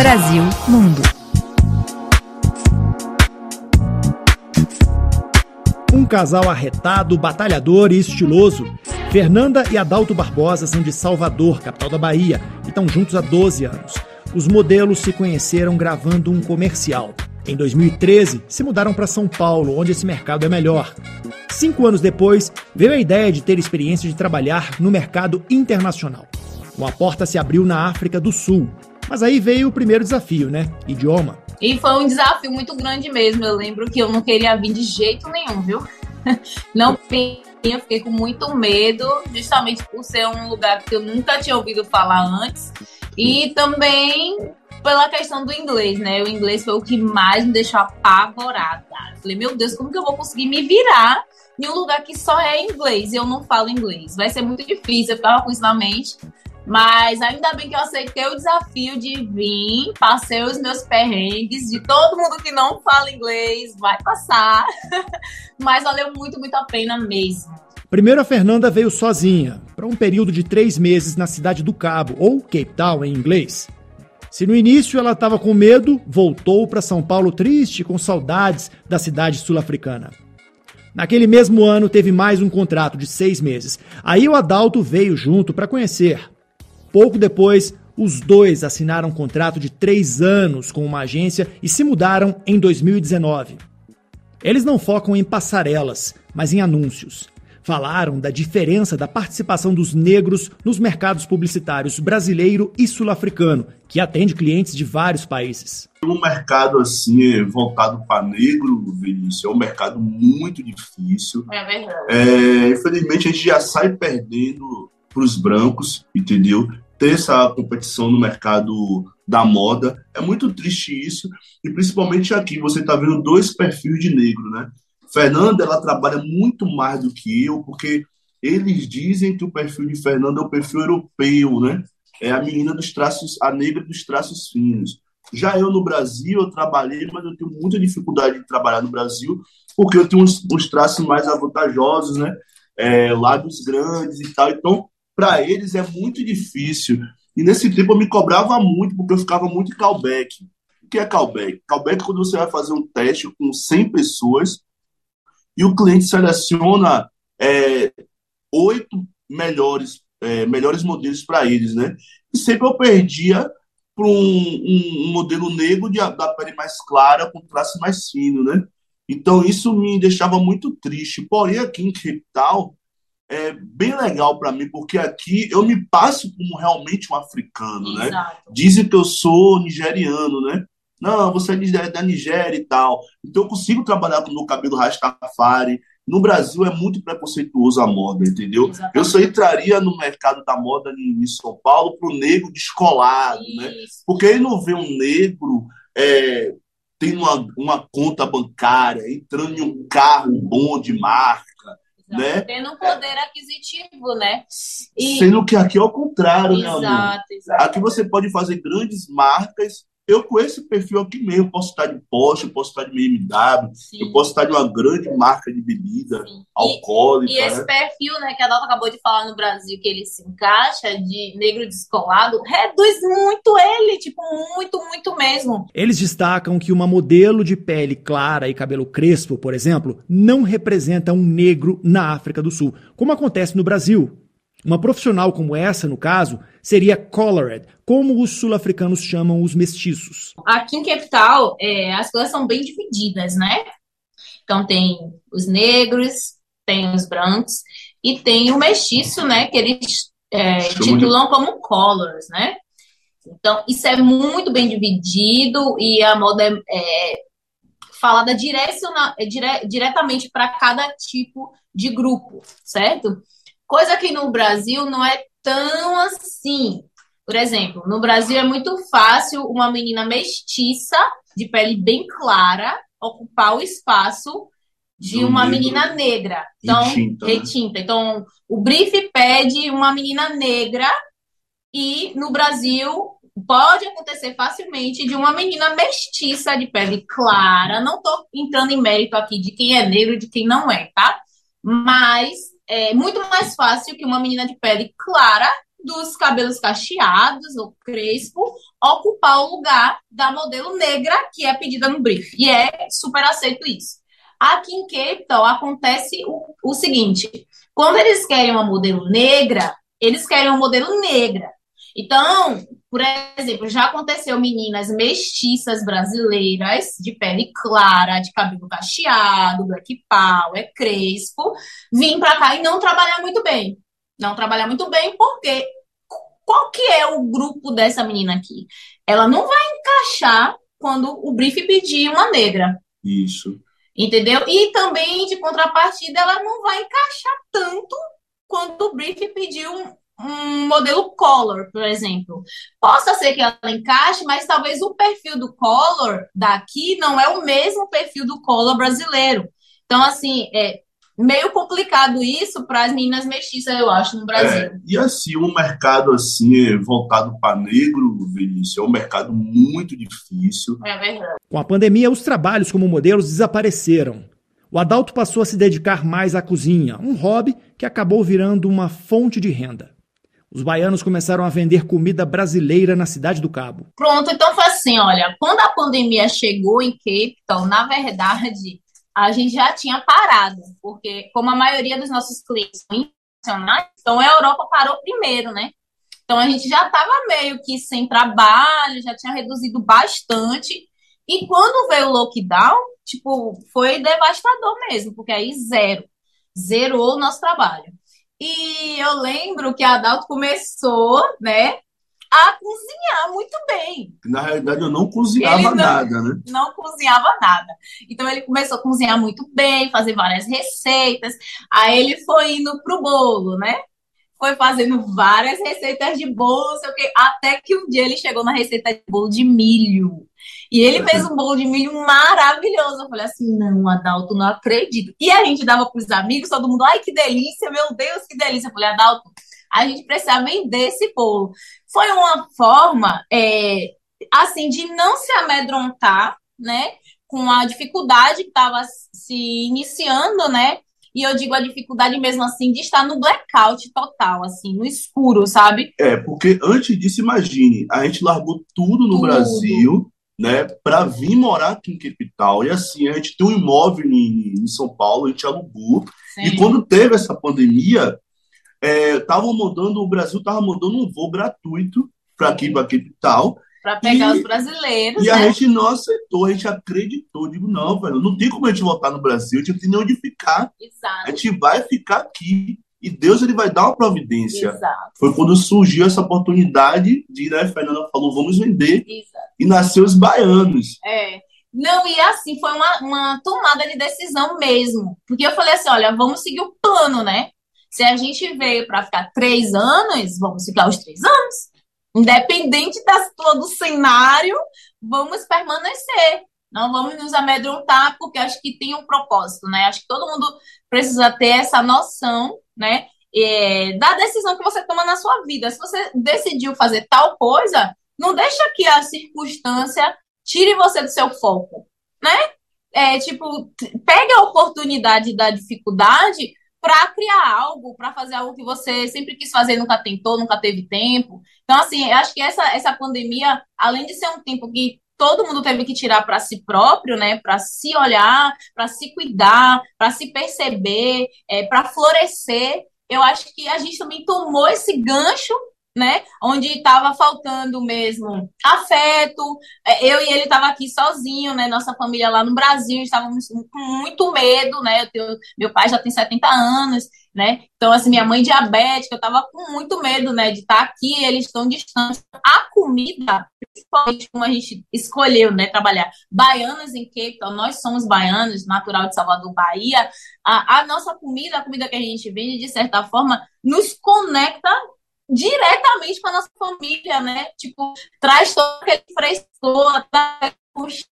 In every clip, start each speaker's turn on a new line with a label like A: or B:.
A: Brasil Mundo.
B: Um casal arretado, batalhador e estiloso. Fernanda e Adalto Barbosa são de Salvador, capital da Bahia, e estão juntos há 12 anos. Os modelos se conheceram gravando um comercial. Em 2013, se mudaram para São Paulo, onde esse mercado é melhor. Cinco anos depois, veio a ideia de ter experiência de trabalhar no mercado internacional. Uma porta se abriu na África do Sul. Mas aí veio o primeiro desafio, né? Idioma.
C: E foi um desafio muito grande mesmo. Eu lembro que eu não queria vir de jeito nenhum, viu? Não eu fiquei com muito medo, justamente por ser um lugar que eu nunca tinha ouvido falar antes. E também pela questão do inglês, né? O inglês foi o que mais me deixou apavorada. falei, meu Deus, como que eu vou conseguir me virar em um lugar que só é inglês e eu não falo inglês? Vai ser muito difícil, eu ficava com isso na mente. Mas ainda bem que eu aceitei o desafio de vir, passei os meus perrengues, de todo mundo que não fala inglês, vai passar. Mas valeu muito, muito a pena mesmo.
B: Primeiro, a Fernanda veio sozinha, para um período de três meses na cidade do Cabo, ou Cape Town em inglês. Se no início ela estava com medo, voltou para São Paulo triste, com saudades da cidade sul-africana. Naquele mesmo ano, teve mais um contrato de seis meses. Aí o Adalto veio junto para conhecer. Pouco depois, os dois assinaram um contrato de três anos com uma agência e se mudaram em 2019. Eles não focam em passarelas, mas em anúncios falaram da diferença da participação dos negros nos mercados publicitários brasileiro e sul-africano, que atende clientes de vários países.
D: Um mercado assim voltado para negro, Vinícius, é um mercado muito difícil.
C: É verdade. É,
D: infelizmente a gente já sai perdendo para os brancos, entendeu? Ter essa competição no mercado da moda é muito triste isso e principalmente aqui você está vendo dois perfis de negro, né? Fernanda, ela trabalha muito mais do que eu, porque eles dizem que o perfil de Fernanda é o perfil europeu, né? É a menina dos traços, a negra dos traços finos. Já eu no Brasil, eu trabalhei, mas eu tenho muita dificuldade de trabalhar no Brasil, porque eu tenho uns, uns traços mais avantajosos, né? É, lábios grandes e tal. Então, para eles é muito difícil. E nesse tempo eu me cobrava muito, porque eu ficava muito em callback. O que é callback? Callback é quando você vai fazer um teste com 100 pessoas e o cliente seleciona é, oito melhores, é, melhores modelos para eles, né? E sempre eu perdia para um, um, um, modelo negro de, da pele mais clara, com traço mais fino, né? Então isso me deixava muito triste. Porém, aqui em Cape Town, é bem legal para mim, porque aqui eu me passo como realmente um africano, né? Exato. né? Dizem que eu sou nigeriano, né? Não, você é da Nigéria e tal. Então eu consigo trabalhar com o meu cabelo Rastafari. No Brasil é muito preconceituoso a moda, entendeu? Exatamente. Eu só entraria no mercado da moda em São Paulo para o negro descolado, né? Porque ele não vê um negro é, tendo uma, uma conta bancária, entrando em um carro bom de marca, né?
C: Tendo um poder aquisitivo, né?
D: E... Sendo que aqui é o contrário, exato, né, amor? Exato. Aqui você pode fazer grandes marcas eu com esse perfil aqui mesmo, posso estar de Porsche, eu posso estar de BMW, Sim. eu posso estar de uma grande marca de bebida Sim. alcoólica.
C: E, e esse né? perfil, né, que a Dalton acabou de falar no Brasil, que ele se encaixa de negro descolado, reduz muito ele, tipo, muito, muito mesmo.
B: Eles destacam que uma modelo de pele clara e cabelo crespo, por exemplo, não representa um negro na África do Sul, como acontece no Brasil. Uma profissional como essa, no caso, seria colored, como os sul-africanos chamam os mestiços.
C: Aqui em Capital, é, as coisas são bem divididas, né? Então tem os negros, tem os brancos e tem o mestiço, né? Que eles é, titulam de... como colors, né? Então isso é muito bem dividido e a moda é, é falada direciona, é dire, diretamente para cada tipo de grupo, certo? Coisa que no Brasil não é tão assim. Por exemplo, no Brasil é muito fácil uma menina mestiça, de pele bem clara, ocupar o espaço de uma negro. menina negra. Então, retinta, né? retinta. Então, o brief pede uma menina negra e no Brasil pode acontecer facilmente de uma menina mestiça de pele clara. Não estou entrando em mérito aqui de quem é negro e de quem não é, tá? Mas é muito mais fácil que uma menina de pele clara, dos cabelos cacheados ou crespo, ocupar o lugar da modelo negra que é pedida no brief. E é super aceito isso. Aqui em Cape Town acontece o, o seguinte: quando eles querem uma modelo negra, eles querem uma modelo negra. Então, por exemplo, já aconteceu meninas mestiças brasileiras, de pele clara, de cabelo cacheado, black power, crespo, vir para cá e não trabalhar muito bem. Não trabalhar muito bem porque qual que é o grupo dessa menina aqui? Ela não vai encaixar quando o brief pedir uma negra.
D: Isso.
C: Entendeu? E também, de contrapartida, ela não vai encaixar tanto quando o brief pedir um, um modelo color, por exemplo. Possa ser que ela encaixe, mas talvez o perfil do color daqui não é o mesmo perfil do color brasileiro. Então, assim, é meio complicado isso para as meninas mestiças, eu acho, no Brasil. É,
D: e assim, um mercado assim voltado para negro, Vinícius, é um mercado muito difícil.
C: É verdade.
B: Com a pandemia, os trabalhos como modelos desapareceram. O Adalto passou a se dedicar mais à cozinha, um hobby que acabou virando uma fonte de renda os baianos começaram a vender comida brasileira na cidade do Cabo.
C: Pronto, então foi assim, olha, quando a pandemia chegou em Cape Town, na verdade, a gente já tinha parado, porque como a maioria dos nossos clientes são internacionais, então a Europa parou primeiro, né? Então a gente já estava meio que sem trabalho, já tinha reduzido bastante. E quando veio o lockdown, tipo, foi devastador mesmo, porque aí zero. Zerou o nosso trabalho. E eu lembro que a Adalto começou, né, a cozinhar muito bem.
D: Na realidade, eu não cozinhava não, nada, né?
C: Não cozinhava nada. Então, ele começou a cozinhar muito bem, fazer várias receitas. Aí, ele foi indo pro bolo, né? Foi fazendo várias receitas de bolo, sei o quê. Até que um dia ele chegou na receita de bolo de milho. E ele fez um bolo de milho maravilhoso. Eu falei assim: não, Adalto, não acredito. E a gente dava para os amigos, todo mundo, ai que delícia, meu Deus, que delícia. Eu falei, Adalto, a gente precisa vender esse bolo. Foi uma forma, é, assim, de não se amedrontar, né? Com a dificuldade que estava se iniciando, né? E eu digo a dificuldade mesmo assim de estar no blackout total, assim, no escuro, sabe?
D: É, porque antes disso, imagine, a gente largou tudo no tudo. Brasil né, para vir morar aqui em Capital. E assim, a gente tem um imóvel em, em São Paulo, a gente alugou. Sim. E quando teve essa pandemia, estavam é, mandando, o Brasil estava mandando um voo gratuito para aqui, para Capital.
C: Para pegar e, os brasileiros.
D: E né? a gente não aceitou, a gente acreditou. Digo, não, velho, não tem como a gente voltar no Brasil, a gente não tem nem onde ficar.
C: Exato.
D: A gente vai ficar aqui e Deus ele vai dar uma providência.
C: Exato.
D: Foi quando surgiu essa oportunidade de, né, Fernanda falou, vamos vender.
C: Exato.
D: E nasceu os baianos.
C: É. Não, e assim, foi uma, uma tomada de decisão mesmo. Porque eu falei assim: olha, vamos seguir o plano, né? Se a gente veio para ficar três anos, vamos ficar os três anos. Independente da, do cenário, vamos permanecer. Não vamos nos amedrontar, porque acho que tem um propósito, né? Acho que todo mundo precisa ter essa noção, né? É, da decisão que você toma na sua vida. Se você decidiu fazer tal coisa, não deixa que a circunstância tire você do seu foco, né? É, tipo, pegue a oportunidade da dificuldade para criar algo, para fazer algo que você sempre quis fazer, nunca tentou, nunca teve tempo. Então, assim, eu acho que essa, essa pandemia, além de ser um tempo que todo mundo teve que tirar para si próprio, né? Para se olhar, para se cuidar, para se perceber, é, para florescer. Eu acho que a gente também tomou esse gancho né? Onde estava faltando mesmo afeto. É, eu e ele estava aqui sozinho, né? Nossa família lá no Brasil, estávamos com muito medo, né? Tenho, meu pai já tem 70 anos, né? Então, assim, minha mãe diabética, eu estava com muito medo, né? De estar tá aqui, eles estão distantes. A comida, principalmente como a gente escolheu, né? Trabalhar baianos em Cape Town, nós somos baianos, natural de Salvador, Bahia. A, a nossa comida, a comida que a gente vende, de certa forma, nos conecta diretamente com a nossa família, né? Tipo, traz todo aquele frescor,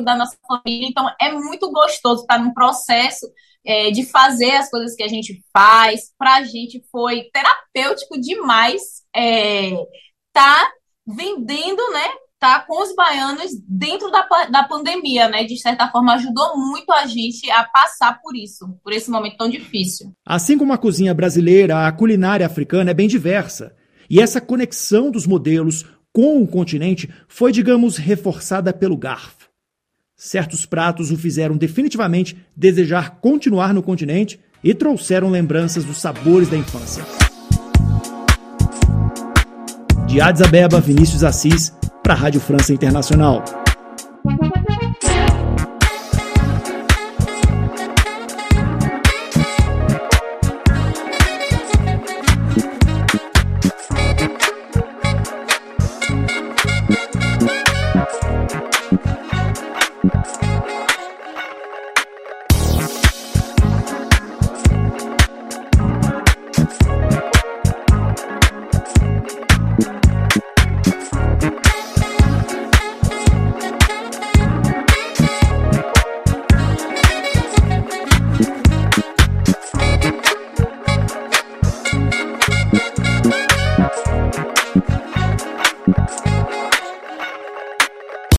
C: da nossa família. Então, é muito gostoso estar num processo é, de fazer as coisas que a gente faz. Para a gente foi terapêutico demais é, tá vendendo, né? Tá com os baianos dentro da, da pandemia, né? De certa forma, ajudou muito a gente a passar por isso, por esse momento tão difícil.
B: Assim como a cozinha brasileira, a culinária africana é bem diversa. E essa conexão dos modelos com o continente foi, digamos, reforçada pelo garfo. Certos pratos o fizeram definitivamente desejar continuar no continente e trouxeram lembranças dos sabores da infância. De Addis Abeba, Vinícius Assis, para a Rádio França Internacional.